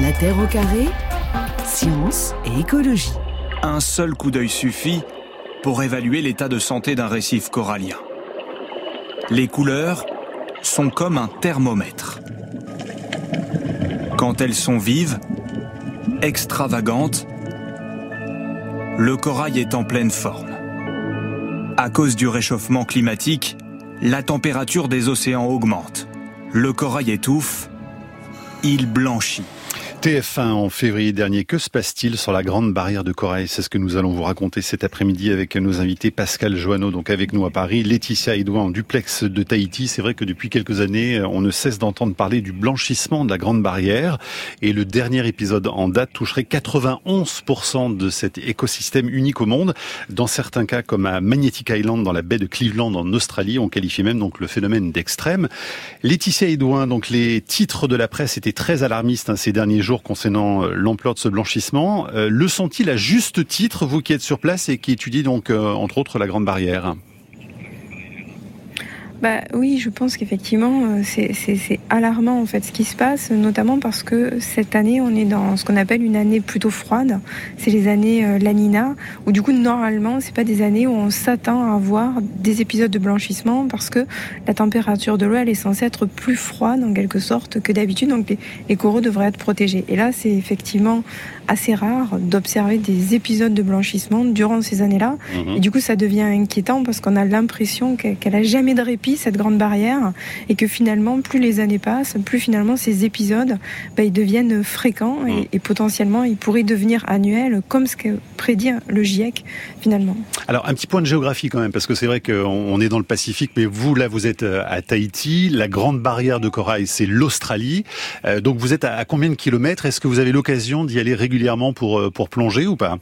La Terre au carré, science et écologie. Un seul coup d'œil suffit pour évaluer l'état de santé d'un récif corallien. Les couleurs sont comme un thermomètre. Quand elles sont vives, extravagantes, le corail est en pleine forme. À cause du réchauffement climatique, la température des océans augmente. Le corail étouffe, il blanchit. TF1 en février dernier, que se passe-t-il sur la grande barrière de corail C'est ce que nous allons vous raconter cet après-midi avec nos invités Pascal Joanneau, donc avec nous à Paris, Laetitia Edouin en duplex de Tahiti. C'est vrai que depuis quelques années, on ne cesse d'entendre parler du blanchissement de la grande barrière et le dernier épisode en date toucherait 91% de cet écosystème unique au monde. Dans certains cas, comme à Magnetic Island dans la baie de Cleveland en Australie, on qualifie même donc le phénomène d'extrême. Laetitia Edouin, donc les titres de la presse étaient très alarmistes hein, ces derniers jours concernant euh, l'ampleur de ce blanchissement. Euh, le sont-ils à juste titre, vous qui êtes sur place et qui étudiez donc euh, entre autres la Grande Barrière? Bah oui, je pense qu'effectivement, euh, c'est alarmant en fait ce qui se passe, notamment parce que cette année, on est dans ce qu'on appelle une année plutôt froide. C'est les années euh, Lanina, où du coup, normalement, c'est pas des années où on s'attend à avoir des épisodes de blanchissement parce que la température de l'eau, elle est censée être plus froide en quelque sorte que d'habitude, donc les, coraux devraient être protégés. Et là, c'est effectivement assez rare d'observer des épisodes de blanchissement durant ces années-là. Mhm. Et du coup, ça devient inquiétant parce qu'on a l'impression qu'elle a jamais de répit cette grande barrière, et que finalement, plus les années passent, plus finalement ces épisodes, bah, ils deviennent fréquents et, mm. potentiellement ils pourraient devenir annuels, comme ce que prédit le GIEC Alors un petit point de géographie quand même, parce que c'est vrai qu'on est dans le Pacifique, mais vous là vous êtes euh, à Tahiti, la grande barrière de corail c'est l'Australie, euh, donc vous êtes à, combien de kilomètres? Est-ce que vous avez l'occasion d'y aller régulièrement pour, euh, pour plonger ou pas?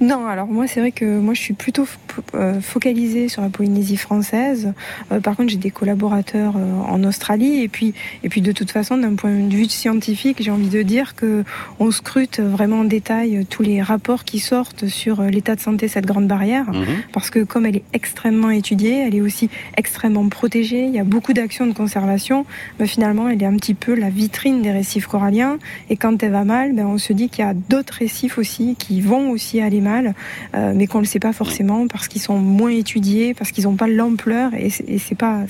Non, alors moi c'est vrai que moi je suis plutôt euh, focalisée sur la Polynésie française. Euh, par contre j'ai des collaborateurs euh, en Australie et puis et puis de toute façon d'un point de vue scientifique j'ai envie de dire que on scrute vraiment en détail tous les rapports qui sortent sur l'état de santé de cette grande barrière mhm. parce que comme elle est extrêmement étudiée, elle est aussi extrêmement protégée. Il y a beaucoup d'actions de conservation, mais finalement elle est un petit peu la vitrine des récifs coralliens et quand elle va mal, ben, on se dit qu'il y a d'autres récifs aussi qui vont aussi aller mal, euh, mais qu'on ne le sait pas forcément parce qu'ils sont moins étudiés, parce qu'ils n'ont pas l'ampleur et c'est pas,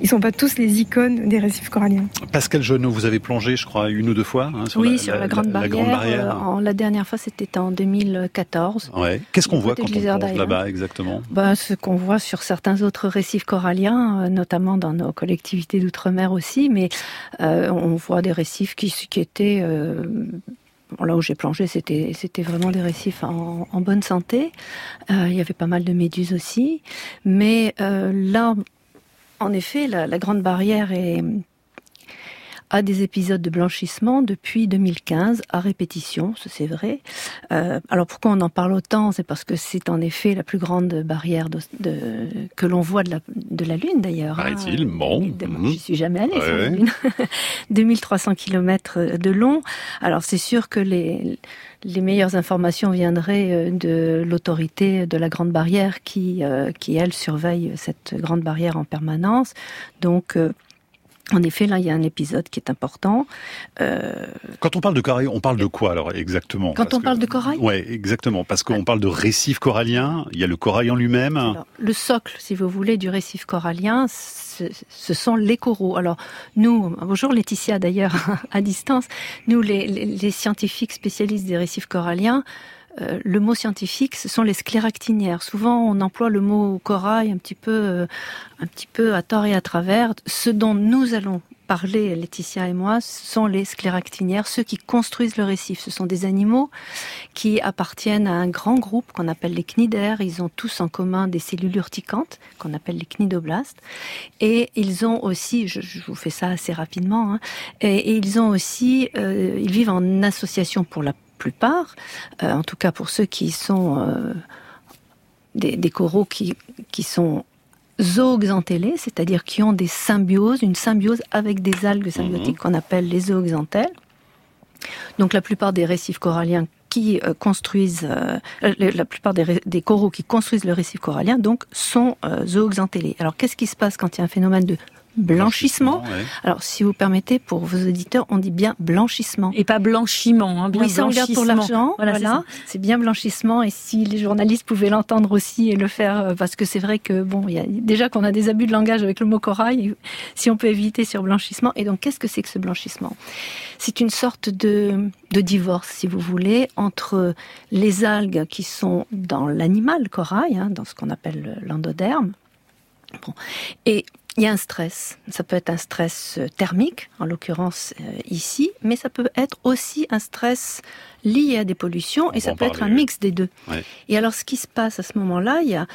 ils sont pas tous les icônes des récifs coralliens. Pascal Genot, vous avez plongé, je crois, une ou deux fois hein, sur, oui, la, sur la, grande barrière. Euh, en, la dernière fois, c'était en 2014. Ouais. Qu'est-ce qu'on voit quand on plonge là-bas exactement? Bah, Ce qu'on voit sur certains autres récifs coralliens, euh, notamment dans nos collectivités d'outre-mer aussi, mais on voit des récifs qui, qui étaient là où j'ai plongé, c'était vraiment des récifs en, bonne santé. Euh, il y avait pas mal de méduses aussi, mais euh, là, en effet, la, grande barrière est a des épisodes de blanchissement depuis 2015 à répétition, c'est vrai. Euh, alors pourquoi on en parle autant? C'est parce que c'est en effet la plus grande barrière de, que l'on voit de la, de la Lune d'ailleurs. Hein. il Bon. Mhm. J'y suis jamais allée sur la Lune. 2300 km de long. Alors c'est sûr que les les meilleures informations viendraient euh, de l'autorité de la Grande Barrière qui, euh, qui elle, surveille cette Grande Barrière en permanence. Donc, euh, en effet, là, il y a un épisode qui est important. Euh... Quand on parle de corail, on parle de quoi alors exactement? Quand on parle de corail? Oui, exactement. Parce qu'on parle de récif corallien, il y a le corail en lui-même. Le socle, si vous voulez, du récif corallien, ce sont les coraux. Alors, nous, bonjour Laetitia d'ailleurs, à distance, nous, les, les scientifiques spécialistes des récifs coralliens, euh, le mot scientifique, ce sont les scléractinières. Souvent, on emploie le mot corail un petit peu, euh, un petit peu à tort et à travers. Ce dont nous allons parler, Laetitia et moi, sont les scléractinières, ceux qui construisent le récif. Ce sont des animaux qui appartiennent à un grand groupe qu'on appelle les cnidaires. Ils ont tous en commun des cellules urticantes qu'on appelle les cnidoblastes. Et ils ont aussi, je, vous fais ça assez rapidement, hein, et, ils ont aussi, euh, ils vivent en association pour la plupart, euh, en tout cas pour ceux qui sont euh, des, coraux qui, qui sont zooxanthellés, c'est-à-dire qui ont des symbioses, une symbiose avec des algues symbiotiques mhm. qu'on appelle les zooxanthelles. Donc la plupart des récifs coralliens qui euh, construisent, la plupart des, coraux qui construisent le récif corallien, donc, sont zooxanthellés. Alors qu'est-ce qui se passe quand il y a un phénomène de blanchissement. Alors, si vous permettez, pour vos auditeurs, on dit bien blanchissement. Et pas blanchiment, hein, bien oui, ça on pour l'argent. Voilà, c'est bien blanchissement. Et si les journalistes pouvaient l'entendre aussi et le faire, euh, parce que c'est vrai que bon, il y a déjà qu'on a des abus de langage avec le mot corail, si on peut éviter sur blanchissement. Et donc, qu'est-ce que c'est que ce blanchissement? C'est une sorte de, de divorce, si vous voulez, entre les algues qui sont dans l'animal corail, hein, dans ce qu'on appelle l'endoderme, Bon. Et il y a un stress. Ça peut être un stress euh, thermique, en l'occurrence euh, ici, mais ça peut être aussi un stress lié à des pollutions, et ça peut être un mix des deux. Et alors, ce qui se passe à ce moment-là, il y a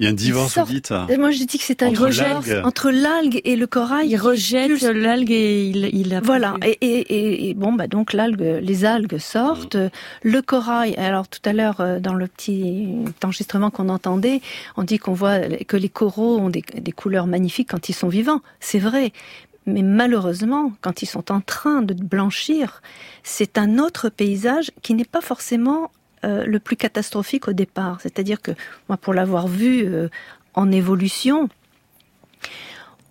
il y a un divorce, vous dites Moi, je dis que c'est un rejette entre l'algue et le corail. Il rejette l'algue et il, il Voilà. Et, et, et, bon, bah donc l'algue, les algues sortent. Mm. Le corail. Alors tout à l'heure, euh, dans le petit enregistrement qu'on entendait, on dit qu'on voit que les coraux ont des, des couleurs magnifiques quand ils sont vivants. C'est vrai. Mais malheureusement, quand ils sont en train de blanchir, c'est un autre paysage qui n'est pas forcément euh, le plus catastrophique au départ. C'est-à-dire que moi, pour l'avoir vu euh, en évolution,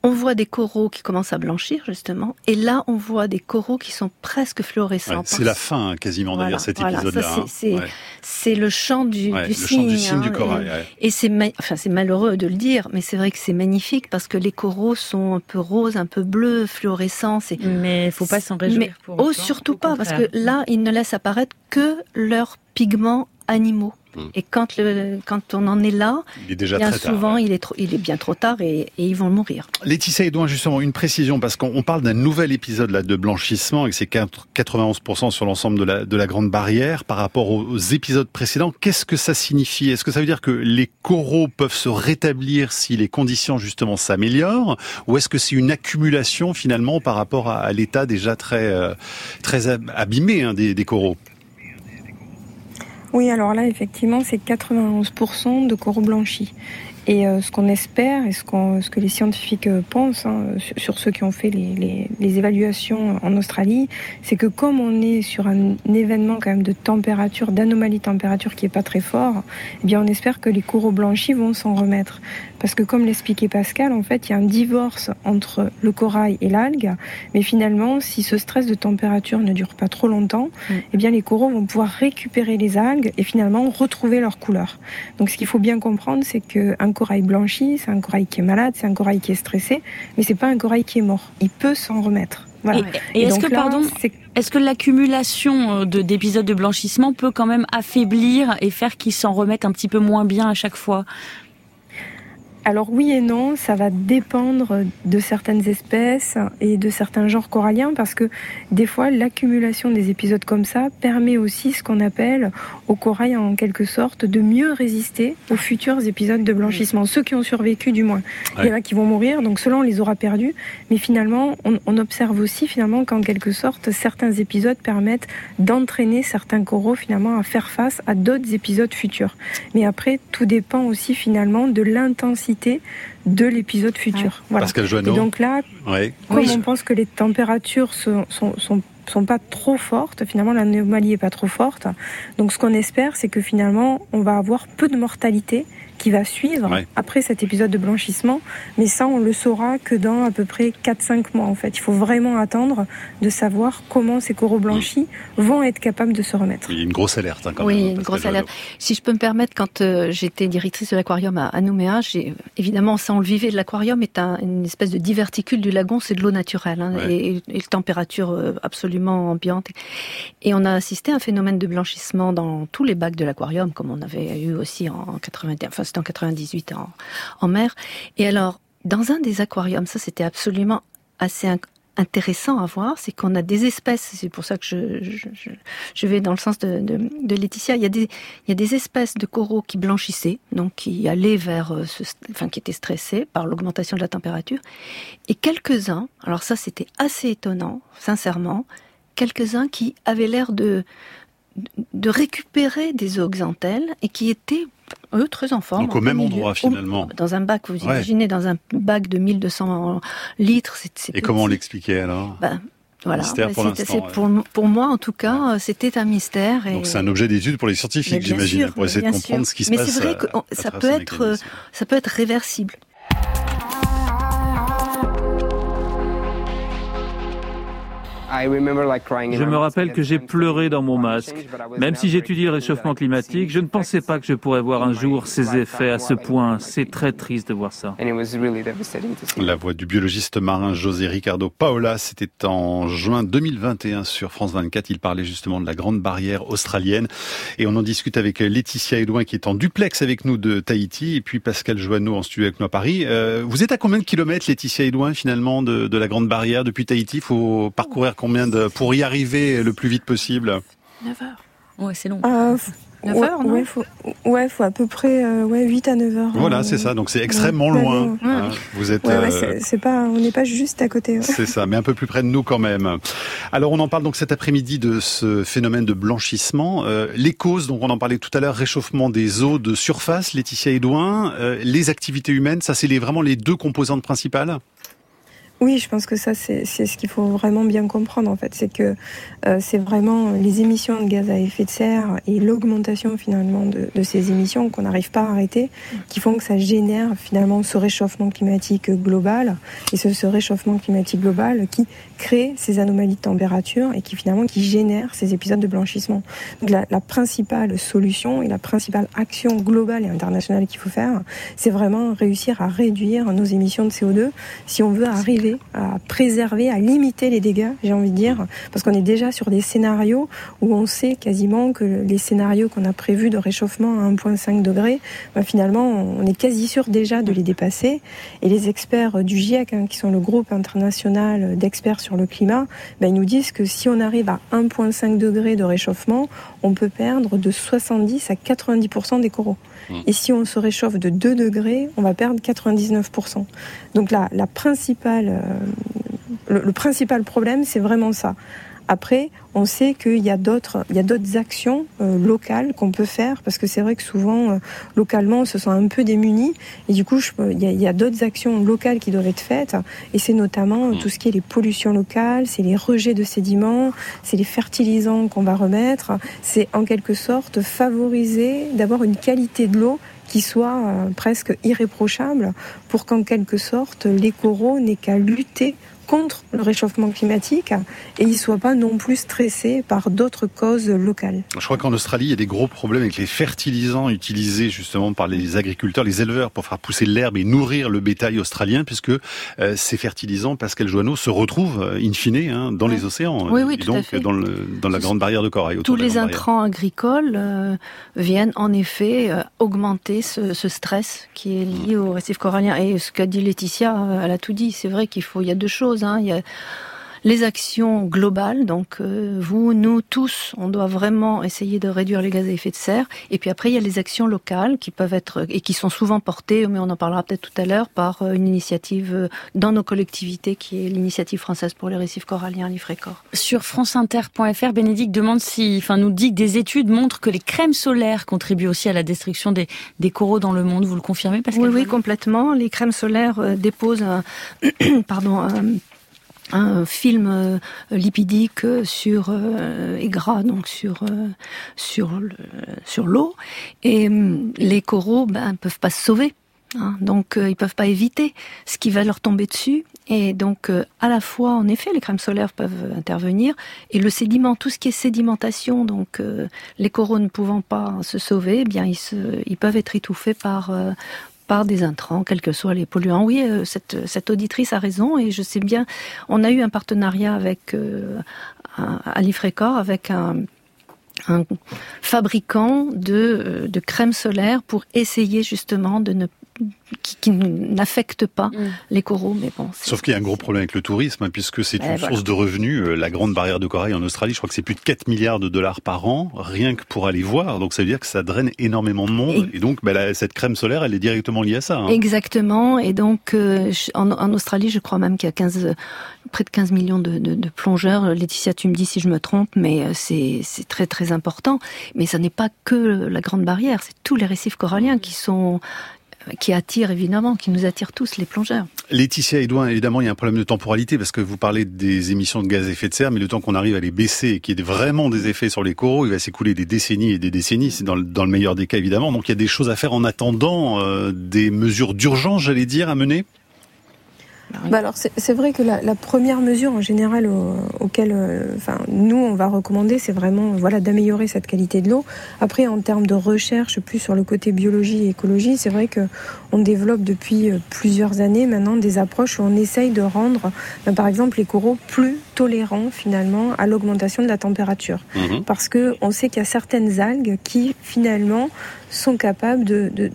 on voit des coraux qui commencent à blanchir justement, et là on voit des coraux qui sont presque fluorescents. c'est la fin quasiment d'ailleurs cet épisode-là. Hein. C'est le chant du, du cygne, du, hein, corail. Et, c'est enfin c'est malheureux de le dire, mais c'est vrai que c'est magnifique parce que les coraux sont un peu roses, un peu bleus, fluorescents. Mais il faut pas s'en réjouir. Mais, pour oh surtout pas parce que là ils ne laissent apparaître que leurs pigments animaux. Hmm. Et quand, le, quand on en est là, il est déjà bien très souvent il, est trop, il est bien trop tard et, et ils vont mourir. Laetitia Edouin, justement, une précision, parce qu'on parle d'un nouvel épisode là, de blanchissement, et c'est 91% sur l'ensemble de la, de la Grande Barrière par rapport aux, épisodes précédents. Qu'est-ce que ça signifie? Est-ce que ça veut dire que les coraux peuvent se rétablir si les conditions justement s'améliorent? Ou est-ce que c'est une accumulation finalement par rapport à, l'état déjà très, euh, très abîmé hein, des, des coraux? Oui, alors là, effectivement, c'est 91% de coraux blanchis. Et euh, ce qu'on espère et ce, que les scientifiques euh, pensent hein, sur, ceux qui ont fait les, évaluations en Australie, c'est que comme on est sur un, événement quand même de température, d'anomalie température qui est pas très fort, eh bien on espère que les coraux blanchis vont s'en remettre. Parce que comme l'expliquait Pascal, en fait, il y a un divorce entre le corail et l'algue, mais finalement, si ce stress de température ne dure pas trop longtemps, mm. eh bien les coraux vont pouvoir récupérer les algues et finalement retrouver leur couleur. Donc ce qu'il faut bien comprendre, c'est qu'un corail blanchi, c'est un corail qui est malade, c'est un corail qui est stressé, mais c'est pas un corail qui est mort. Il peut s'en remettre. Voilà. Et, est-ce que, pardon, est-ce que l'accumulation euh, d'épisodes de blanchissement peut quand même affaiblir et faire qu'ils s'en remettent un petit peu moins bien à chaque fois? Alors oui et non, ça va dépendre de certaines espèces et de certains genres coralliens parce que des fois l'accumulation des épisodes comme ça permet aussi ce qu'on appelle au corail en quelque sorte de mieux résister aux futurs épisodes de blanchissement. Ceux qui ont survécu du moins. Il y en a qui vont mourir, donc cela on les aura perdus. Mais finalement, on, on observe aussi finalement qu'en quelque sorte certains épisodes permettent d'entraîner certains coraux finalement à faire face à d'autres épisodes futurs. Mais après, tout dépend aussi finalement de l'intensité de l'épisode futur. Voilà. Pascal Joanneau. Et donc là, comme on pense que les températures sont, sont, sont pas trop fortes, finalement l'anomalie est pas trop forte. Donc ce qu'on espère, c'est que finalement on va avoir peu de mortalité qui va suivre après cet épisode de blanchissement. Mais ça, on le saura que dans à peu près 4-5 mois, en fait. Il faut vraiment attendre de savoir comment ces coraux blanchis vont être capables de se remettre. Il y a une grosse alerte, hein, quand oui, même. une grosse alerte. Si je peux me permettre, quand euh, j'étais directrice de l'aquarium à, Nouméa, j'ai, évidemment, ça, on le vivait, l'aquarium est un, une espèce de diverticule du lagon, c'est de l'eau naturelle, hein, et, et, température euh, absolument ambiante. Et on a assisté à un phénomène de blanchissement dans tous les bacs de l'aquarium, comme on avait eu aussi en 90, enfin, en 98 en, en mer. Et alors, dans un des aquariums, ça c'était absolument assez intéressant à voir, c'est qu'on a des espèces, c'est pour ça que je, je, vais dans le sens de, de, Laetitia, il y, a des, il y a des espèces de coraux qui blanchissaient, donc qui allaient vers, euh, ce, enfin qui étaient stressés par l'augmentation de la température, et quelques-uns, alors ça c'était assez étonnant, sincèrement, quelques-uns qui avaient l'air de, de récupérer des oxantelles et qui étaient eux très en forme. Donc au même endroit finalement. Dans un bac, vous imaginez, dans un bac de 1200 litres. c'est et comment on l'expliquait alors? Ben, voilà. Mystère pour, pour, pour, moi, en tout cas, c'était un mystère. Et... Donc c'est un objet d'étude pour les scientifiques, j'imagine, pour essayer de comprendre ce qui se passe. Mais c'est vrai que ça peut être, ça peut être réversible. Je me rappelle que j'ai pleuré dans mon masque. Même si j'étudie le réchauffement climatique, je ne pensais pas que je pourrais voir un jour ces effets à ce point. C'est très triste de voir ça. La voix du biologiste marin José Ricardo Paola, c'était en juin 2021 sur France 24. Il parlait justement de la grande barrière australienne. Et on en discute avec Laetitia Edouin qui est en duplex avec nous de Tahiti et puis Pascal Joanneau en studio avec nous à Paris. Euh, vous êtes à combien de kilomètres, Laetitia Edouin, finalement, de, de la grande barrière depuis Tahiti? Il faut parcourir combien de, pour y arriver le plus vite possible 9 heures. Ouais, c'est long. Euh, 9 heures, non ouais, faut, ouais, faut à peu près euh, ouais, 8 à 9 heures. Voilà, c'est ça. Donc c'est extrêmement loin. Hein. Vous êtes. Euh, c'est pas, on n'est pas juste à côté. C'est ça, mais un peu plus près de nous quand même. Alors on en parle donc cet après-midi de ce phénomène de blanchissement. Euh, les causes, donc on en parlait tout à l'heure, réchauffement des eaux de surface, Laetitia Edouin, les activités humaines, ça c'est les, vraiment les deux composantes principales? Oui, je pense que ça, c'est ce qu'il faut vraiment bien comprendre, en fait. C'est que euh, c'est vraiment les émissions de gaz à effet de serre et l'augmentation, finalement, de, de, ces émissions qu'on n'arrive pas à arrêter, qui font que ça génère, finalement, ce réchauffement climatique global. Et ce, ce réchauffement climatique global qui crée ces anomalies de température et qui, finalement, qui génère ces épisodes de blanchissement. Donc, la, la principale solution et la principale action globale et internationale qu'il faut faire, c'est vraiment réussir à réduire nos émissions de CO2 si on veut arriver à préserver, à limiter les dégâts, j'ai envie de dire, parce qu'on est déjà sur des scénarios où on sait quasiment que les scénarios qu'on a prévus de réchauffement à 1,5 degré, ben finalement, on est quasi sûr déjà de les dépasser. Et les experts du GIEC, hein, qui sont le groupe international d'experts sur le climat, ben ils nous disent que si on arrive à 1,5 degré de réchauffement, on peut perdre de 70 à 90% des coraux. Mmh. Et si on se réchauffe de 2 degrés, on va perdre 99%. Donc là, la principale, euh, le, principal problème, c'est vraiment ça. Après, on sait qu'il y a d'autres, actions euh, locales qu'on peut faire parce que c'est vrai que souvent, euh, localement, on se sent un peu démunis et du coup, il y a, d'autres actions locales qui doivent être faites. Et c'est notamment tout ce qui est les pollutions locales, c'est les rejets de sédiments, c'est les fertilisants qu'on va remettre, c'est en quelque sorte favoriser d'avoir une qualité de l'eau qui soit euh, presque irréprochable pour qu'en quelque sorte les coraux n'aient qu'à lutter contre le réchauffement climatique et ils ne soient pas non plus stressés par d'autres causes locales. Je crois qu'en Australie, il y a des gros problèmes avec les fertilisants utilisés justement par les agriculteurs, les éleveurs pour faire pousser l'herbe et nourrir le bétail australien puisque euh, ces fertilisants, Pascal Joanneau, se retrouvent euh, in fine hein, dans les océans oui, oui, et donc dans, le, dans, la grande barrière de corail. Tous les intrants agricoles euh, viennent en effet euh, augmenter ce, ce, stress qui est lié au récif corallien. Et ce qu'a dit Laetitia, euh, elle a tout dit. C'est vrai qu'il faut, il y a deux choses Hein. Il y a les actions globales, donc euh, vous, nous, tous, on doit vraiment essayer de réduire les gaz à effet de serre. Et puis après, il y a les actions locales qui peuvent être et qui sont souvent portées, mais on en parlera peut-être tout à l'heure, par euh, une initiative euh, dans nos collectivités qui est l'initiative française pour les récifs coralliens, l'IFRECOR. Sur franceinter.fr, Bénédicte demande si, enfin, nous dit que des études montrent que les crèmes solaires contribuent aussi à la destruction des, des coraux dans le monde. Vous le confirmez, Oui, oui, complètement. Les crèmes solaires déposent, un, pardon. Un, un film euh, lipidique sur euh, et gras donc sur euh, sur le, sur l'eau. Et hum, les coraux ben peuvent pas se sauver hein, donc ils peuvent pas éviter ce qui va leur tomber dessus. Et donc à la fois en effet les crèmes solaires peuvent intervenir. Et le sédiment tout ce qui est sédimentation donc les coraux ne pouvant pas se sauver eh bien ils se, ils peuvent être étouffés par par des intrants, quels que soient les polluants. Oui, euh, cette, auditrice a raison et je sais bien, on a eu un partenariat avec euh, avec un, un fabricant de, euh, de crème solaire pour essayer justement de ne qui, qui n'affecte pas mm. les coraux. Mais bon, Sauf qu'il y a un gros problème avec le tourisme, hein, puisque c'est une voilà. source de revenus. Euh, la grande barrière de corail en Australie, je crois que c'est plus de 4 milliards de dollars par an, rien que pour aller voir. Donc ça veut dire que ça draine énormément de monde. Et, et donc bah, la, cette crème solaire, elle est directement liée à ça. Hein. Exactement. Et donc euh, en, en, Australie, je crois même qu'il y a 15, près de 15 millions de, de, de, plongeurs. Laetitia, tu me dis si je me trompe, mais euh, c'est très très important. Mais ça n'est pas que la grande barrière, c'est tous les récifs coralliens qui sont qui attire évidemment, qui nous attire tous, les plongeurs. Laetitia Edouin, évidemment, il y a un problème de temporalité parce que vous parlez des émissions de gaz à effet de serre, mais le temps qu'on arrive à les baisser et qu'il y ait vraiment des effets sur les coraux, il va s'écouler des décennies et des décennies, c'est dans, le meilleur des cas évidemment. Donc il y a des choses à faire en attendant, euh, des mesures d'urgence, j'allais dire, à mener? Bah alors c'est vrai que la, première mesure en général auquel euh, enfin, nous on va recommander c'est vraiment voilà d'améliorer cette qualité de l'eau. Après en termes de recherche plus sur le côté biologie et écologie, c'est vrai que on développe depuis euh, plusieurs années maintenant des approches où on essaye de rendre ben, par exemple les coraux plus tolérants finalement à l'augmentation de la température. Mhm. Parce que on sait qu'il y a certaines algues qui finalement sont capables de, de,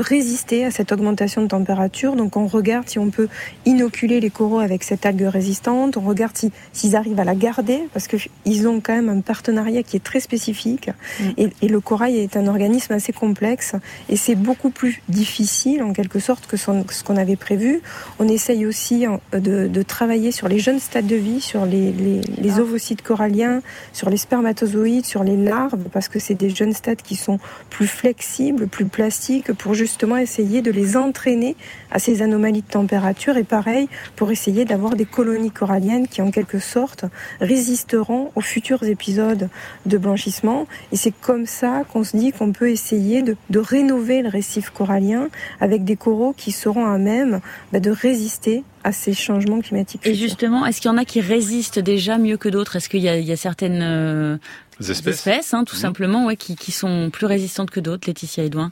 résister à cette augmentation de température. Donc on regarde si on peut inoculer les coraux avec cette algue résistante, on regarde s'ils arrivent à la garder, parce qu'ils ont quand même un partenariat qui est très spécifique. Mm. Et, le corail est un organisme assez complexe, et c'est beaucoup plus difficile en quelque sorte que ce qu'on avait prévu. On essaye aussi de, travailler sur les jeunes stades de vie, sur les, les ovocytes coralliens, sur les spermatozoïdes, sur les larves, parce que c'est des jeunes stades qui sont plus flexibles, plus plastiques, pour justement essayer de les entraîner à ces anomalies de température et pareil pour essayer d'avoir des colonies coralliennes qui en quelque sorte résisteront aux futurs épisodes de blanchissement. Et c'est comme ça qu'on se dit qu'on peut essayer de, rénover le récif corallien avec des coraux qui seront à même bah, de résister à ces changements climatiques. Et justement, est-ce qu'il y en a qui résistent déjà mieux que d'autres? Est-ce qu'il y, a certaines euh, espèces, hein, tout mmh. simplement, ouais, qui, qui, sont plus résistantes que d'autres, Laetitia Edouin?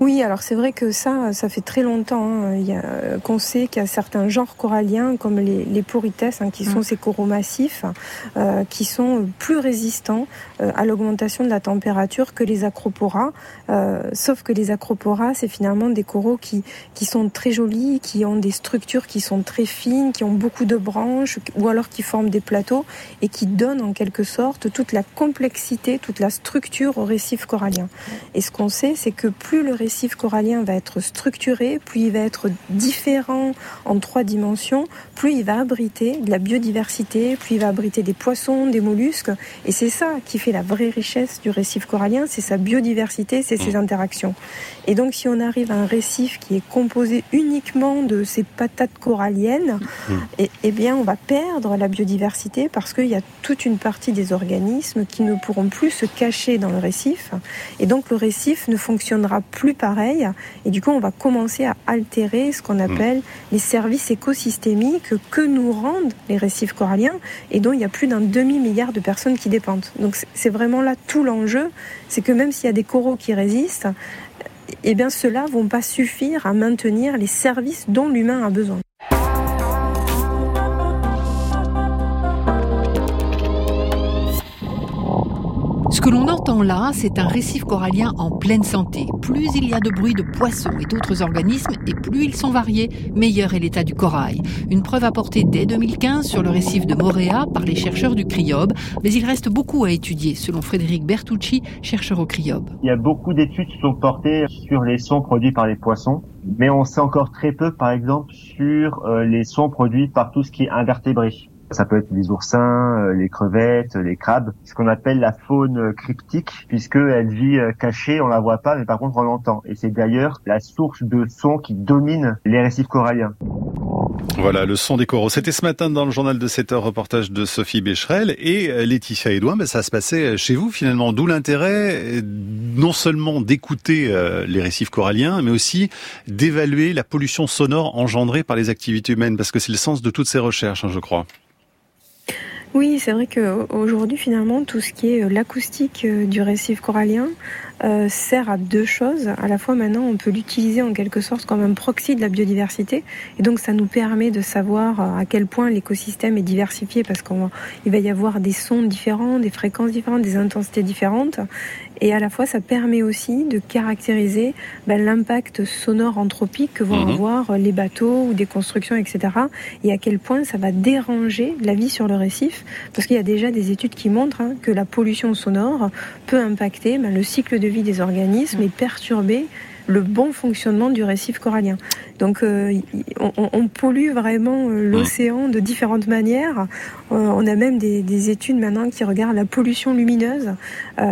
Oui, alors c'est vrai que ça, ça fait très longtemps hein, qu'on sait qu'il y a certains genres coralliens, comme les, les hein, qui sont mm. ces coraux massifs, euh, qui sont plus résistants euh, à l'augmentation de la température que les acroporas. Euh, sauf que les acroporas, c'est finalement des coraux qui, qui sont très jolis, qui ont des structures qui sont très fines, qui ont beaucoup de branches, ou alors qui forment des plateaux, et qui donnent en quelque sorte toute la complexité, toute la structure au récif corallien. Et ce qu'on sait, c'est que plus le récif récif corallien va être structuré, plus il va être différent en trois dimensions, plus il va abriter de la biodiversité, plus il va abriter des poissons, des mollusques. Et c'est ça qui fait la vraie richesse du récif corallien, c'est sa biodiversité, c'est ses mmh. interactions. Et donc si on arrive à un récif qui est composé uniquement de ces patates coralliennes, mmh. et, eh bien on va perdre la biodiversité parce qu'il y a toute une partie des organismes qui ne pourront plus se cacher dans le récif. Et donc le récif ne fonctionnera plus pareil. Et du coup, on va commencer à altérer ce qu'on hmm. appelle les services écosystémiques que nous rendent les récifs coralliens et dont il y a plus d'un demi-milliard de personnes qui dépendent. Donc c'est vraiment là tout l'enjeu, c'est que même s'il y a des coraux qui résistent, eh bien ceux-là vont pas suffire à maintenir les services dont l'humain a besoin. Ce que l'on entend là, c'est un récif corallien en pleine santé. Plus il y a de bruit de poissons et d'autres organismes, et plus ils sont variés, meilleur est l'état du corail. Une preuve apportée dès 2015 sur le récif de Moréa par les chercheurs du CRIOB, mais il reste beaucoup à étudier, selon Frédéric Bertucci, chercheur au CRIOB. Il y a beaucoup d'études qui sont portées sur les sons produits par les poissons, mais on sait encore très peu, par exemple, sur euh, les sons produits par tout ce qui est invertébré. Ça peut être les oursins, euh, les crevettes, les crabes, ce qu'on appelle la faune cryptique, puisque elle vit euh, cachée, on la voit pas, mais par contre on l'entend. Et c'est d'ailleurs la source de son qui domine les récifs coralliens. Voilà, le son des coraux. C'était ce matin dans le journal de 7 heures, reportage de Sophie Becherel et euh, Laetitia Edouin. Ben, ça se passait chez vous finalement, d'où l'intérêt non seulement d'écouter les récifs coralliens, mais aussi d'évaluer la pollution sonore engendrée par les activités humaines, parce que c'est le sens de toutes ces recherches, hein, je crois. Oui, c'est vrai qu'aujourd'hui, finalement, tout ce qui est euh, l'acoustique euh, du récif corallien euh, sert à deux choses. À la fois, maintenant, on peut l'utiliser en quelque sorte comme un proxy de la biodiversité. Et donc, ça nous permet de savoir à quel point l'écosystème est diversifié parce qu'il va y avoir des sons différents, des fréquences différentes, des intensités différentes. Et à la fois, ça permet aussi de caractériser ben, l'impact sonore anthropique que vont mhm. avoir les bateaux ou des constructions, etc. Et à quel point ça va déranger la vie sur le récif. Parce qu'il y a déjà des études qui montrent hein, que la pollution sonore peut impacter ben, le cycle de vie des organismes et perturber le bon fonctionnement du récif corallien. Donc euh, on, pollue vraiment euh, l'océan de différentes manières. Euh, on a même des, études maintenant qui regardent la pollution lumineuse.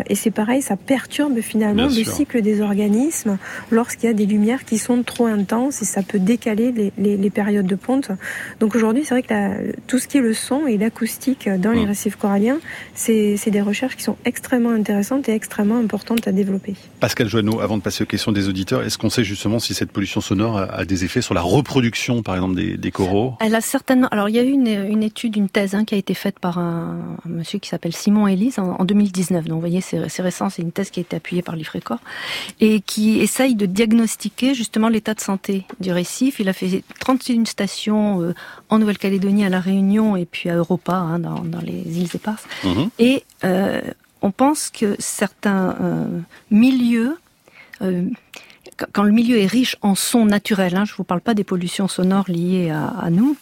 et c'est pareil, ça perturbe finalement le cycle des organismes lorsqu'il y a des lumières qui sont trop intenses et ça peut décaler les, périodes de ponte. Donc aujourd'hui, c'est vrai que tout ce qui est le son et l'acoustique dans les récifs coralliens, c'est des recherches qui sont extrêmement intéressantes et extrêmement importantes à développer. Pascal Joanneau, avant de passer aux questions des auditeurs, auditeurs. Est-ce qu'on sait justement si cette pollution sonore a, des effets sur la reproduction, par exemple, des, coraux? Elle a certainement. Alors, il y a eu une, étude, une thèse hein, qui a été faite par un, monsieur qui s'appelle Simon Elise en, 2019. Donc, vous voyez, c'est récent. C'est une thèse qui a été appuyée par l'IFRECOR et qui essaye de diagnostiquer justement l'état de santé du récif. Il a fait 31 stations euh, en Nouvelle-Calédonie, à la Réunion et puis à Europa, hein, dans, les îles éparses. Mhm. Et euh, on pense que certains euh, milieux, euh, quand le milieu est riche en sons naturels, hein, je ne vous parle pas des pollutions sonores liées à, nous,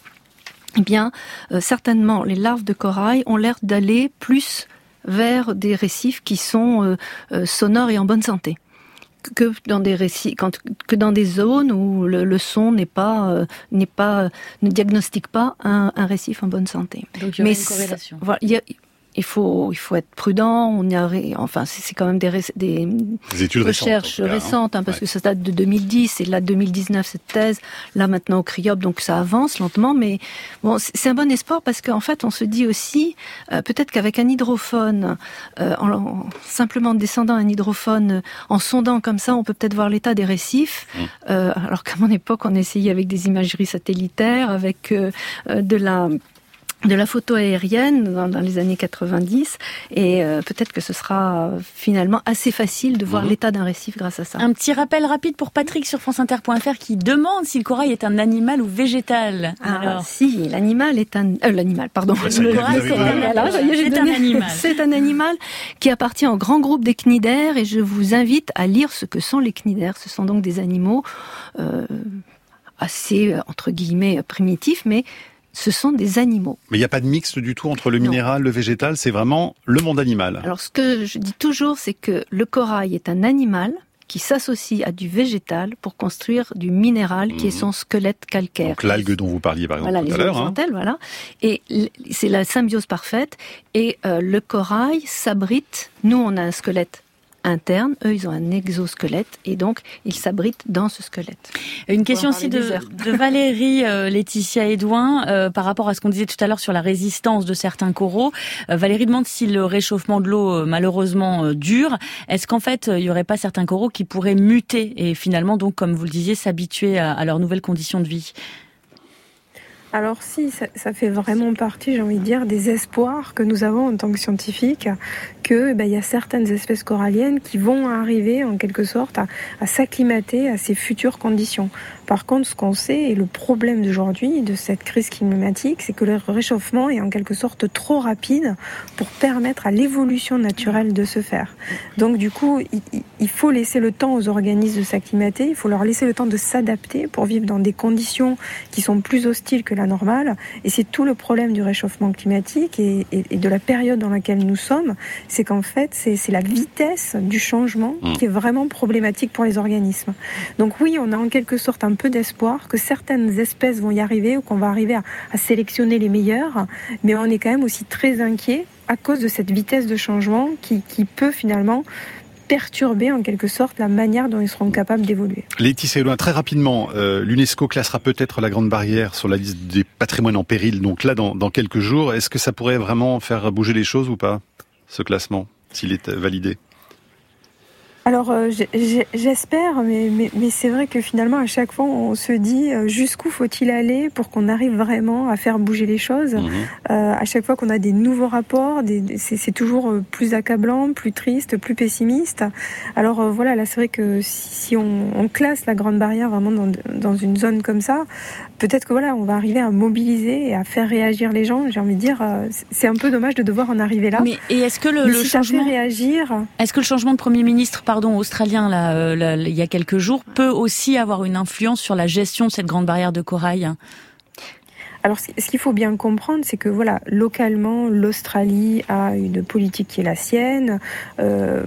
eh bien, euh, certainement, les larves de corail ont l'air d'aller plus vers des récifs qui sont sonores et en bonne santé que dans des récifs, que dans des zones où le, son n'est pas, n'est pas, ne diagnostique pas un, récif en bonne santé. Donc il y a une corrélation. Voilà, y a, il faut il faut être prudent. On y a, enfin c'est quand même des, des, études recherches récentes, hein, parce que ça date de 2010 et là 2019 cette thèse. Là maintenant au CRIOP, donc ça avance lentement, mais bon c'est un bon espoir parce qu'en fait on se dit aussi euh, peut-être qu'avec un hydrophone, euh, en, simplement descendant un hydrophone, en sondant comme ça, on peut peut-être voir l'état des récifs. Mmh. Euh, alors qu'à mon époque on essayait avec des imageries satellitaires, avec de la de la photo aérienne dans, les années 90 et euh, peut-être que ce sera euh, finalement assez facile de voir mhm. l'état d'un récif grâce à ça. Un petit rappel rapide pour Patrick sur franceinter.fr qui demande si le corail est un animal ou végétal. Ah, Alors si, l'animal est un euh, l'animal pardon. le corail c'est un, animal. C'est un animal qui appartient au grand groupe des cnidaires et je vous invite à lire ce que sont les cnidaires. Ce sont donc des animaux assez entre guillemets primitifs mais ce sont des animaux. Mais il n'y a pas de mixte du tout entre le minéral, le végétal, c'est vraiment le monde animal. Alors ce que je dis toujours, c'est que le corail est un animal qui s'associe à du végétal pour construire du minéral qui est mhm. son squelette calcaire. Donc l'algue dont vous parliez par exemple tout à l'heure. Hein. Voilà. Et c'est la symbiose parfaite. Et euh, le corail s'abrite. Nous, on a un squelette interne. Eux, ils ont un exosquelette et donc ils s'abritent dans ce squelette. Une question aussi de, Valérie euh, Laetitia Edouin euh, par rapport à ce qu'on disait tout à l'heure sur la résistance de certains coraux. Euh, Valérie demande si le réchauffement de l'eau malheureusement dure, est-ce qu'en fait il n'y aurait pas certains coraux qui pourraient muter et finalement donc comme vous le disiez s'habituer à, à leurs nouvelles conditions de vie? Alors si, ça, fait vraiment partie, j'ai envie de dire, des espoirs que nous avons en tant que scientifiques, que ben, il y a certaines espèces coralliennes qui vont arriver en quelque sorte à, à s'acclimater à ces futures conditions. Par contre, ce qu'on sait et le problème d'aujourd'hui de cette crise climatique, c'est que le réchauffement est en quelque sorte trop rapide pour permettre à l'évolution naturelle de se faire. Donc du coup, il faut laisser le temps aux organismes de s'acclimater, il faut leur laisser le temps de s'adapter pour vivre dans des conditions qui sont plus hostiles que la normale. Et c'est tout le problème du réchauffement climatique et, de la période dans laquelle nous sommes, c'est qu'en fait, c'est la vitesse du changement mmh. qui est vraiment problématique pour les organismes. Donc oui, on a en quelque sorte un peu d'espoir que certaines espèces vont y arriver ou qu'on va arriver à, sélectionner les meilleures, mais on est quand même aussi très inquiet à cause de cette vitesse de changement qui, peut finalement perturber en quelque sorte la manière dont ils seront capables d'évoluer. Laetitia Eloin, très rapidement, euh, l'UNESCO classera peut-être la Grande Barrière sur la liste des patrimoines en péril, donc là dans quelques jours. Est-ce que ça pourrait vraiment faire bouger les choses ou pas, ce classement, s'il est validé? Alors euh, j'espère, mais, mais, c'est vrai que finalement à chaque fois on se dit euh, jusqu'où faut-il aller pour qu'on arrive vraiment à faire bouger les choses. Mhm. Euh, à chaque fois qu'on a des nouveaux rapports, c'est toujours plus accablant, plus triste, plus pessimiste. Alors voilà, là c'est vrai que si, on, classe la Grande Barrière vraiment dans, dans une zone comme ça, peut-être que voilà, on va arriver à mobiliser et à faire réagir les gens. J'ai envie de dire, c'est un peu dommage de devoir en arriver là. Mais et est-ce que le, le changement réagir Est-ce que le changement de Premier ministre par pardon, australien euh, là, il y a quelques jours peut aussi avoir une influence sur la gestion de cette grande barrière de corail alors, ce qu'il faut bien comprendre, c'est que voilà, localement, l'Australie a une politique qui est la sienne, euh,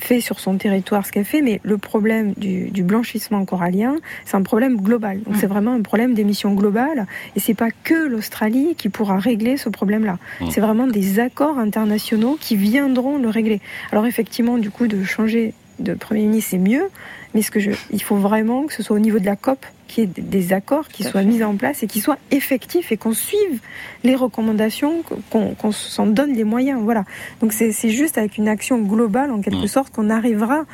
fait sur son territoire ce qu'elle fait, mais le problème du, blanchissement corallien, c'est un problème global. Donc, c'est mmh. vraiment un problème d'émission globale, et c'est pas que l'Australie qui pourra régler ce problème-là. Mmh. C'est vraiment des accords internationaux qui viendront le régler. Alors, effectivement, du coup, de changer de Premier ministre, c'est mieux, mais ce que je, il faut vraiment que ce soit au niveau de la COP qu'il y ait des accords qui soient mis en place et qui soient effectifs et qu'on suive les recommandations, qu'on s'en donne les moyens. Voilà. Donc c'est juste avec une action globale, en quelque mmh. sorte, qu'on arrivera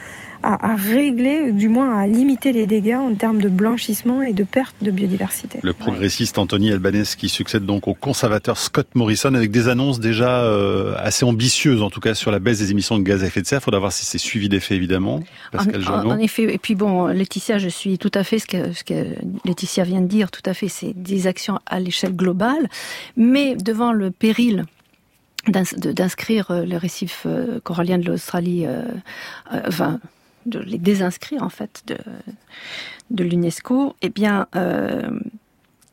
à, régler, du moins à limiter les dégâts en termes de blanchissement et de perte de biodiversité. Le progressiste Anthony Albanese qui succède donc au conservateur Scott Morrison avec des annonces déjà euh, assez ambitieuses en tout cas sur la baisse des émissions de gaz à effet de serre. Il faudra voir si c'est suivi d'effet évidemment. Pascal en, en, effet, et puis bon, Laetitia, je suis tout à fait ce que, ce que Laetitia vient de dire, tout à fait, c'est des actions à l'échelle globale, mais devant le péril d'inscrire euh, le récif euh, corallien de l'Australie, enfin, de les désinscrire en fait de, de l'UNESCO, eh bien, euh,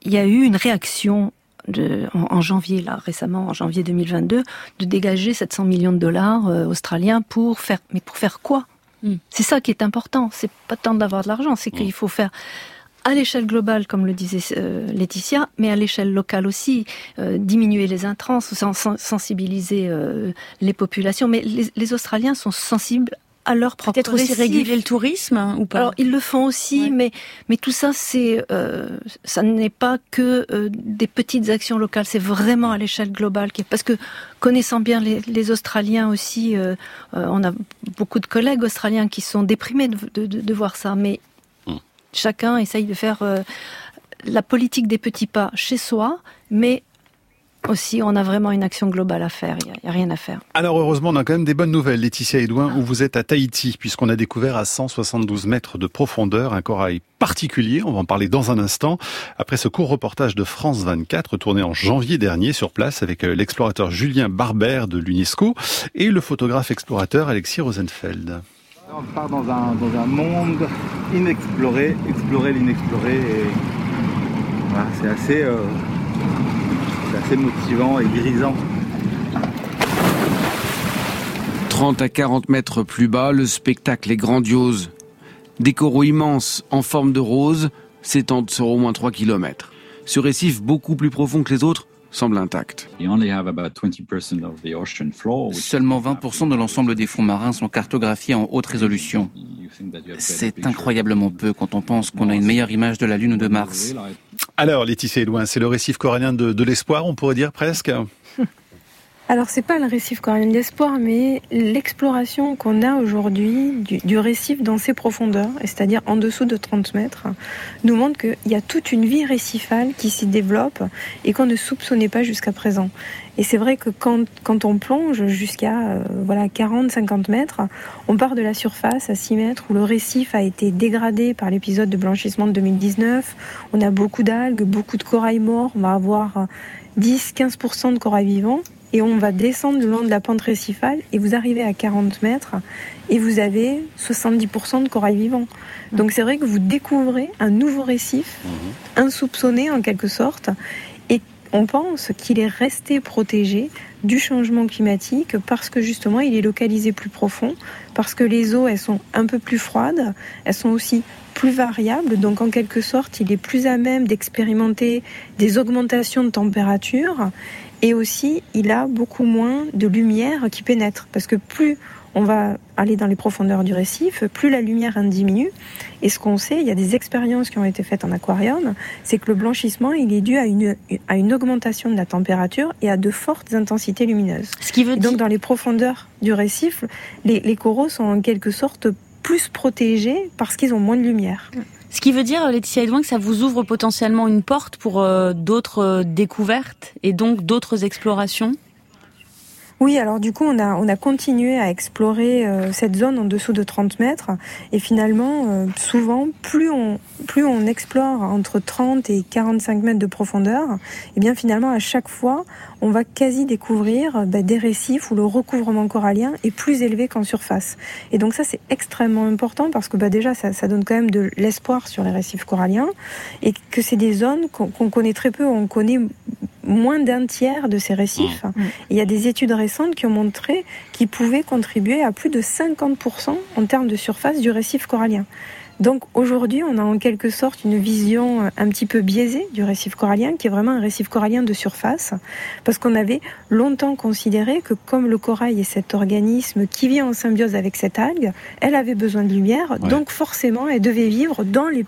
il y a eu une réaction de, en, janvier, là, récemment, en janvier 2022, de dégager 700 millions de dollars euh, australiens pour faire, mais pour faire quoi? Hmm. C'est ça qui est important. C'est pas tant d'avoir de l'argent, c'est qu'il hmm. faut faire à l'échelle globale, comme le disait euh, Laetitia, mais à l'échelle locale aussi, diminuer les intrants, sensibiliser les populations. Mais les, les, Australiens sont sensibles à leur propre Peut-être aussi réguler le tourisme hein, ou pas Alors ils le font aussi, mais mais tout ça c'est euh, ça n'est pas que euh, des petites actions locales, c'est vraiment à l'échelle globale. Parce que connaissant bien les, les Australiens aussi, euh, euh, on a beaucoup de collègues australiens qui sont déprimés de, de, de voir ça, mais. Chacun essaye de faire la politique des petits pas chez soi, mais aussi, on a vraiment une action globale à faire. Il n'y a, rien à faire. Alors heureusement, on a quand même des bonnes nouvelles, Laetitia Edouin, où vous êtes à Tahiti, puisqu'on a découvert à 172 mètres de profondeur un corail particulier. On va en parler dans un instant. Après ce court reportage de France 24, tourné en janvier dernier sur place avec euh, l'explorateur Julien Barbère de l'UNESCO et le photographe explorateur Alexis Rosenfeld. On part dans un, dans un monde inexploré, explorer l'inexploré. C'est assez... Euh, c'est assez motivant et grisant. 30 à 40 mètres plus bas, le spectacle est grandiose. Des coraux immenses en forme de rose s'étendent sur au moins 3 km. Ce récif, beaucoup plus profond que les autres, semble intact. Seulement 20% de l'ensemble des fonds marins sont cartographiés en haute résolution. C'est incroyablement peu quand on pense qu'on a une meilleure image de la Lune ou de Mars. Alors, Laetitia Edouin, c'est le récif corallien de, de l'espoir, on pourrait dire presque alors c'est pas le récif corallien d'espoir, mais l'exploration qu'on a aujourd'hui du, récif dans ses profondeurs, c'est-à-dire en dessous de 30 mètres, nous montre qu'il y a toute une vie récifale qui s'y développe et qu'on ne soupçonnait pas jusqu'à présent. Et c'est vrai que quand, quand on plonge jusqu'à euh, voilà 40-50 mètres, on part de la surface à 6 mètres où le récif a été dégradé par l'épisode de blanchissement de 2019. On a beaucoup d'algues, beaucoup de corail morts. On va avoir 10-15% de corail vivant et on va descendre le long de la pente récifale et vous arrivez à 40 mètres et vous avez 70% de corail vivant. Donc c'est vrai que vous découvrez un nouveau récif, mhm. insoupçonné en quelque sorte, et on pense qu'il est resté protégé du changement climatique parce que justement il est localisé plus profond, parce que les eaux elles sont un peu plus froides, elles sont aussi plus variables, donc en quelque sorte il est plus à même d'expérimenter des augmentations de température et aussi, il a beaucoup moins de lumière qui pénètre. Parce que plus on va aller dans les profondeurs du récif, plus la lumière diminue. Et ce qu'on sait, il y a des expériences qui ont été faites en aquarium, c'est que le blanchissement, il est dû à une, à une augmentation de la température et à de fortes intensités lumineuses. Ce qui veut donc, dans les profondeurs du récif, les, les coraux sont en quelque sorte plus protégés parce qu'ils ont moins de lumière. Ce qui veut dire, Laetitia Edouin, que ça vous ouvre potentiellement une porte pour euh, d'autres euh, découvertes et donc d'autres explorations? Oui, alors du coup, on a, on a continué à explorer euh, cette zone en dessous de 30 mètres. Et finalement, euh, souvent, plus on, plus on explore entre 30 et 45 mètres de profondeur, et eh bien finalement, à chaque fois, on va quasi découvrir bah, des récifs où le recouvrement corallien est plus élevé qu'en surface. Et donc ça, c'est extrêmement important parce que bah, déjà, ça, ça donne quand même de l'espoir sur les récifs coralliens et que c'est des zones qu'on connaît très peu. On connaît moins d'un tiers de ces récifs. Mmh. Il y a des études récentes qui ont montré qu'ils pouvaient contribuer à plus de 50% en termes de surface du récif corallien. Donc aujourd'hui, on a en quelque sorte une vision un petit peu biaisée du récif corallien, qui est vraiment un récif corallien de surface, parce qu'on avait longtemps considéré que comme le corail est cet organisme qui vit en symbiose avec cette algue, elle avait besoin de lumière, donc forcément elle devait vivre dans les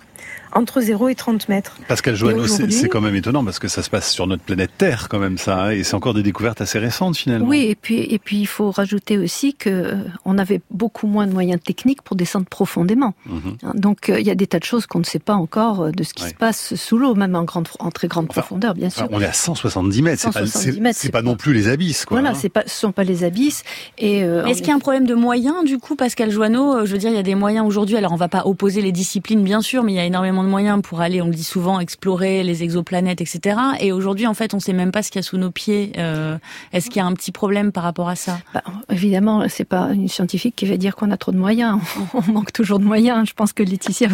entre 0 et 30 mètres. Pascal Joanneau, c'est quand même étonnant parce que ça se passe sur notre planète Terre quand même ça, hein, et c'est encore des découvertes assez récentes finalement. Oui, et puis et puis il faut rajouter aussi que euh, on avait beaucoup moins de moyens techniques pour descendre profondément. Mhm. Hein, donc euh, il y a des tas de choses qu'on ne sait pas encore euh, de ce qui se passe sous l'eau, même en grande en très grande profondeur, bien sûr. on est à 170 mètres, c'est pas, c'est pas, non plus les abysses. Quoi, voilà, hein. pas, ce sont pas les abysses. Et est-ce qu'il y a un problème de moyens du coup, Pascal Joanneau? Je veux dire, il y a des moyens aujourd'hui. Alors on va pas opposer les disciplines, bien sûr, mais il y a énormément de moyens pour aller on le dit souvent, explorer les exoplanètes, etc. Et aujourd'hui, en fait, on ne sait même pas ce qu'il y a sous nos pieds. Euh, est-ce qu'il y a un petit problème par rapport à ça? Bah, Évidemment, c'est pas une scientifique qui va dire qu'on a trop de moyens. On manque toujours de moyens. Je pense que Laetitia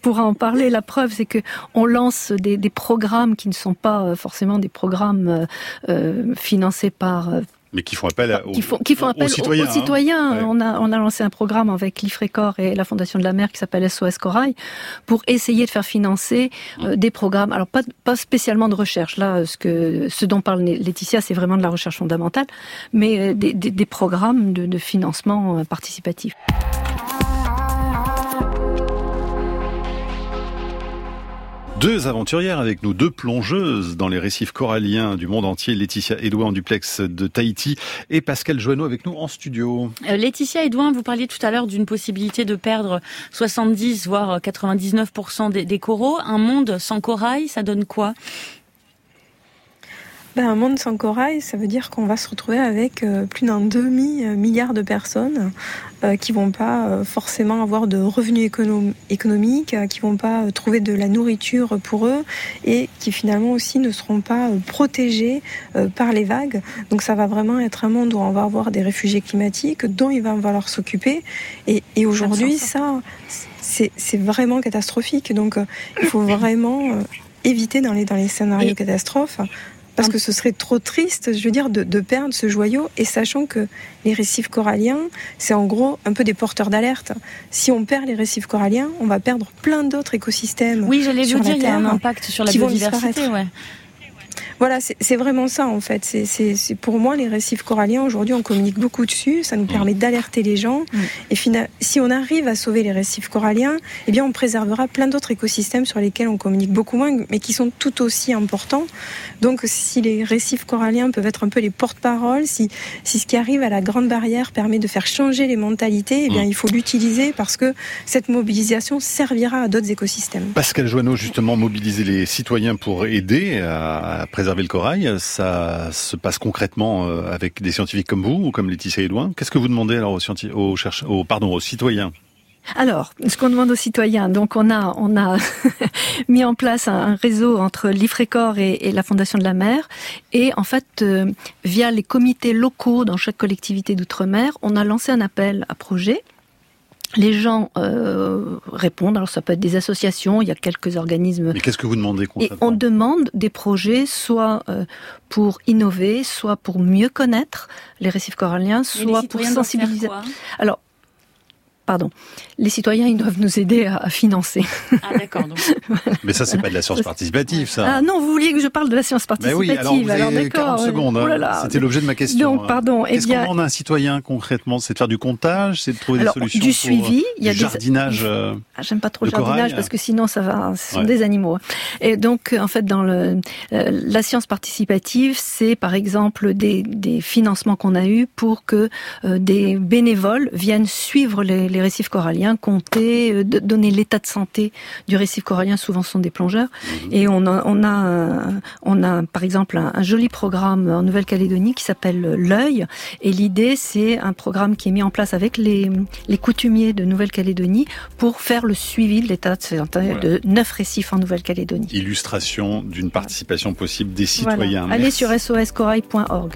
pourra en parler. La preuve, c'est que on lance des, programmes qui ne sont pas euh, forcément des programmes euh, financés par mais qui font appel, aux, citoyens. Hein. On, a, on a lancé un programme avec l'IFRECOR et la Fondation de la Mer qui s'appelle SOS Corail pour essayer de faire financer euh, des programmes. Alors pas, pas spécialement de recherche. Là, ce, que, ce dont parle Laetitia, c'est vraiment de la recherche fondamentale, mais euh, des, des, des programmes de, de financement euh, participatif. Deux aventurières avec nous, deux plongeuses dans les récifs coralliens du monde entier, Laetitia Edouin en duplex de Tahiti et Pascal Joanneau avec nous en studio. Euh, Laetitia Edouin, vous parliez tout à l'heure d'une possibilité de perdre 70 voire 99% des, des coraux. Un monde sans corail, ça donne quoi? Ben, un monde sans corail, ça veut dire qu'on va se retrouver avec euh, plus d'un demi-milliard de personnes euh, qui vont pas euh, forcément avoir de revenus économiques, qui vont pas trouver de la nourriture pour eux et qui finalement aussi ne seront pas protégés par les vagues. Donc ça va vraiment être un monde où on va avoir des réfugiés climatiques dont il va falloir s'occuper. Et, et aujourd'hui, ça, c'est vraiment catastrophique. Donc il faut vraiment éviter dans les, dans les scénarios catastrophes parce que ce serait trop triste, je veux dire, de, perdre ce joyau et sachant que les récifs coralliens, c'est en gros un peu des porteurs d'alerte. Si on perd les récifs coralliens, on va perdre plein d'autres écosystèmes. Oui, j'allais vous dire, il y a un impact sur la biodiversité. Ouais. Voilà, c'est vraiment ça en fait. C'est pour moi les récifs coralliens aujourd'hui, on communique beaucoup dessus, ça nous permet d'alerter les gens. Mm. Et si on arrive à sauver les récifs coralliens, eh bien on préservera plein d'autres écosystèmes sur lesquels on communique beaucoup moins, mais qui sont tout aussi importants. Donc si les récifs coralliens peuvent être un peu les porte-parole, si, si ce qui arrive à la Grande Barrière permet de faire changer les mentalités, eh bien mm. il faut l'utiliser parce que cette mobilisation servira à d'autres écosystèmes. Pascal Joanneau, justement, mobiliser les citoyens pour aider à préserver préserver le corail. Ça se passe concrètement euh, avec des scientifiques comme vous ou comme Laetitia Edouin. Qu'est-ce que vous demandez alors aux, aux, aux, citoyens? Alors, ce qu'on demande aux citoyens, donc on a mis en place un, réseau entre l'Ifrécor et, la Fondation de la Mer, et en fait, euh, via les comités locaux dans chaque collectivité d'outre-mer, on a lancé un appel à projet les gens euh, répondent. Alors ça peut être des associations, il y a quelques organismes. Mais qu'est-ce que vous demandez concrètement Et on demande des projets, soit euh, pour innover, soit pour mieux connaître les récifs coralliens, soit pour sensibiliser. Alors pardon, les citoyens, ils doivent nous aider à, financer. Ah d'accord. Mais ça, c'est pas de la science participative, ça. Ah non, vous vouliez que je parle de la science participative. Mais oui, alors, vous alors d'accord. 40 secondes. Hein. Oh C'était l'objet de ma question. Donc, pardon. Eh Qu'est-ce qu'on demande à un citoyen concrètement? C'est de faire du comptage, c'est de trouver des solutions du suivi. Pour, il y a du jardinage. Euh, ah, J'aime pas trop le jardinage parce que sinon, ça va. Ce sont des animaux. Et donc, en fait, dans le euh, la science participative, c'est par exemple des, des financements qu'on a eu pour que euh, des bénévoles viennent suivre les, les récifs coralliens, compter, euh, donner l'état de santé du récif corallien. Souvent, ce sont des plongeurs. Mhm. Et on a, on a, on a par exemple un, joli programme en Nouvelle-Calédonie qui s'appelle l'œil. Et l'idée, c'est un programme qui est mis en place avec les, les coutumiers de Nouvelle-Calédonie pour faire le suivi de l'état de santé de neuf récifs en Nouvelle-Calédonie. Illustration d'une participation possible des citoyens. Allez sur soscorail.org.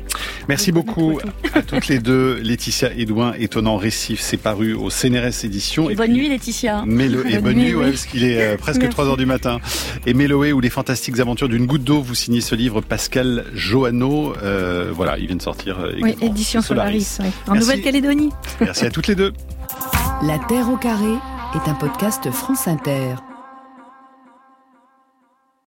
Merci beaucoup à toutes les deux. Laetitia Edouin, étonnant récif, c'est paru au CNRS Édition. Et, bonne nuit Laetitia. et bonne, nuit, parce qu'il est euh, presque 3 heures du matin. Et Méloé ou les fantastiques aventures d'une goutte d'eau, vous signez ce livre Pascal Johanneau. Euh, voilà, il vient de sortir. Euh, oui, édition Solaris, en Nouvelle-Calédonie. Merci à toutes les deux. La Terre au carré est un podcast France Inter.